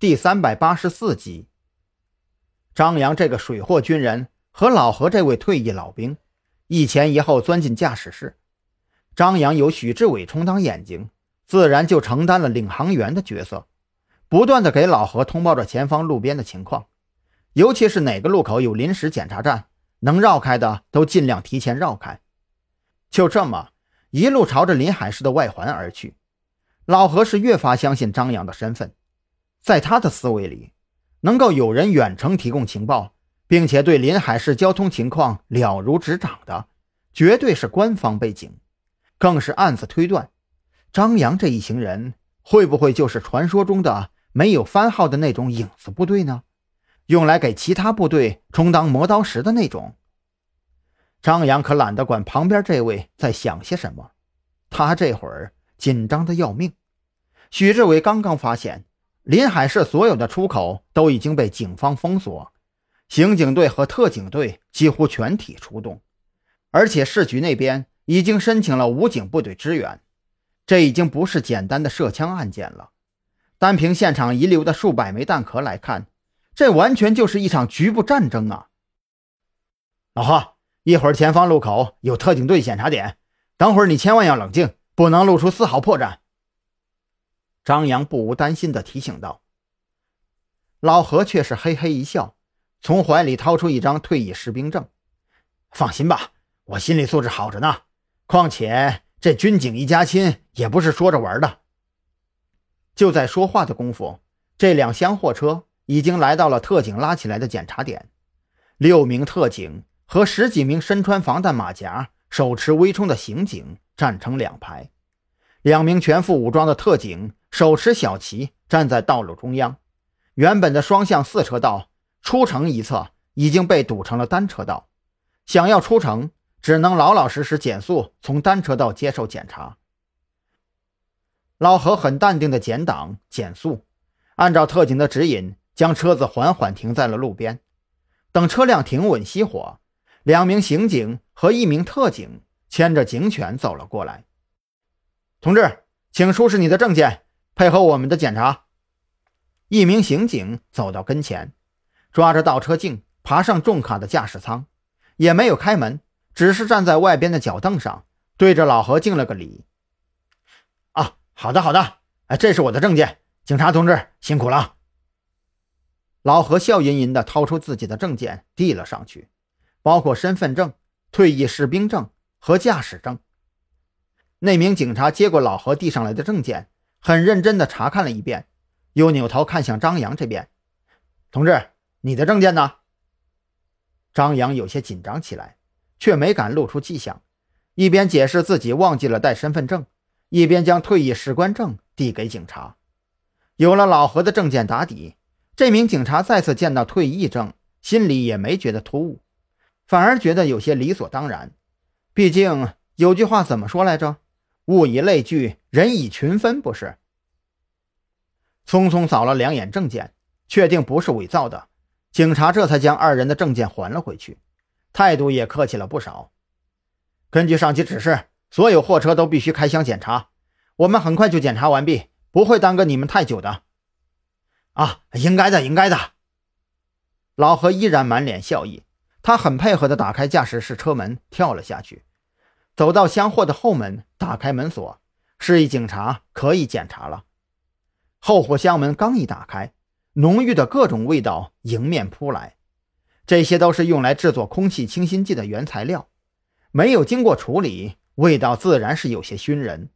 第三百八十四集。张扬这个水货军人和老何这位退役老兵，一前一后钻进驾驶室。张扬由许志伟充当眼睛，自然就承担了领航员的角色，不断的给老何通报着前方路边的情况，尤其是哪个路口有临时检查站，能绕开的都尽量提前绕开。就这么一路朝着临海市的外环而去。老何是越发相信张扬的身份，在他的思维里，能够有人远程提供情报，并且对临海市交通情况了如指掌的，绝对是官方背景，更是暗自推断，张扬这一行人会不会就是传说中的没有番号的那种影子部队呢？用来给其他部队充当磨刀石的那种。张扬可懒得管旁边这位在想些什么，他这会儿。紧张的要命，许志伟刚刚发现临海市所有的出口都已经被警方封锁，刑警队和特警队几乎全体出动，而且市局那边已经申请了武警部队支援。这已经不是简单的射枪案件了，单凭现场遗留的数百枚弹壳来看，这完全就是一场局部战争啊！老何，一会儿前方路口有特警队检查点，等会儿你千万要冷静。不能露出丝毫破绽。”张扬不无担心地提醒道。老何却是嘿嘿一笑，从怀里掏出一张退役士兵证：“放心吧，我心理素质好着呢。况且这军警一家亲也不是说着玩的。”就在说话的功夫，这两厢货车已经来到了特警拉起来的检查点，六名特警和十几名身穿防弹马甲、手持微冲的刑警。站成两排，两名全副武装的特警手持小旗站在道路中央。原本的双向四车道出城一侧已经被堵成了单车道，想要出城只能老老实实减速，从单车道接受检查。老何很淡定的减档减速，按照特警的指引，将车子缓缓停在了路边。等车辆停稳熄火，两名刑警和一名特警。牵着警犬走了过来，同志，请出示你的证件，配合我们的检查。一名刑警走到跟前，抓着倒车镜，爬上重卡的驾驶舱，也没有开门，只是站在外边的脚凳上，对着老何敬了个礼。啊，好的，好的，哎，这是我的证件，警察同志辛苦了。老何笑吟吟地掏出自己的证件，递了上去，包括身份证、退役士兵证。和驾驶证。那名警察接过老何递上来的证件，很认真地查看了一遍，又扭头看向张扬这边：“同志，你的证件呢？”张扬有些紧张起来，却没敢露出迹象，一边解释自己忘记了带身份证，一边将退役士官证递给警察。有了老何的证件打底，这名警察再次见到退役证，心里也没觉得突兀，反而觉得有些理所当然。毕竟有句话怎么说来着？“物以类聚，人以群分”，不是？匆匆扫了两眼证件，确定不是伪造的，警察这才将二人的证件还了回去，态度也客气了不少。根据上级指示，所有货车都必须开箱检查，我们很快就检查完毕，不会耽搁你们太久的。啊，应该的，应该的。老何依然满脸笑意，他很配合地打开驾驶室车门，跳了下去。走到厢货的后门，打开门锁，示意警察可以检查了。后货箱门刚一打开，浓郁的各种味道迎面扑来，这些都是用来制作空气清新剂的原材料，没有经过处理，味道自然是有些熏人。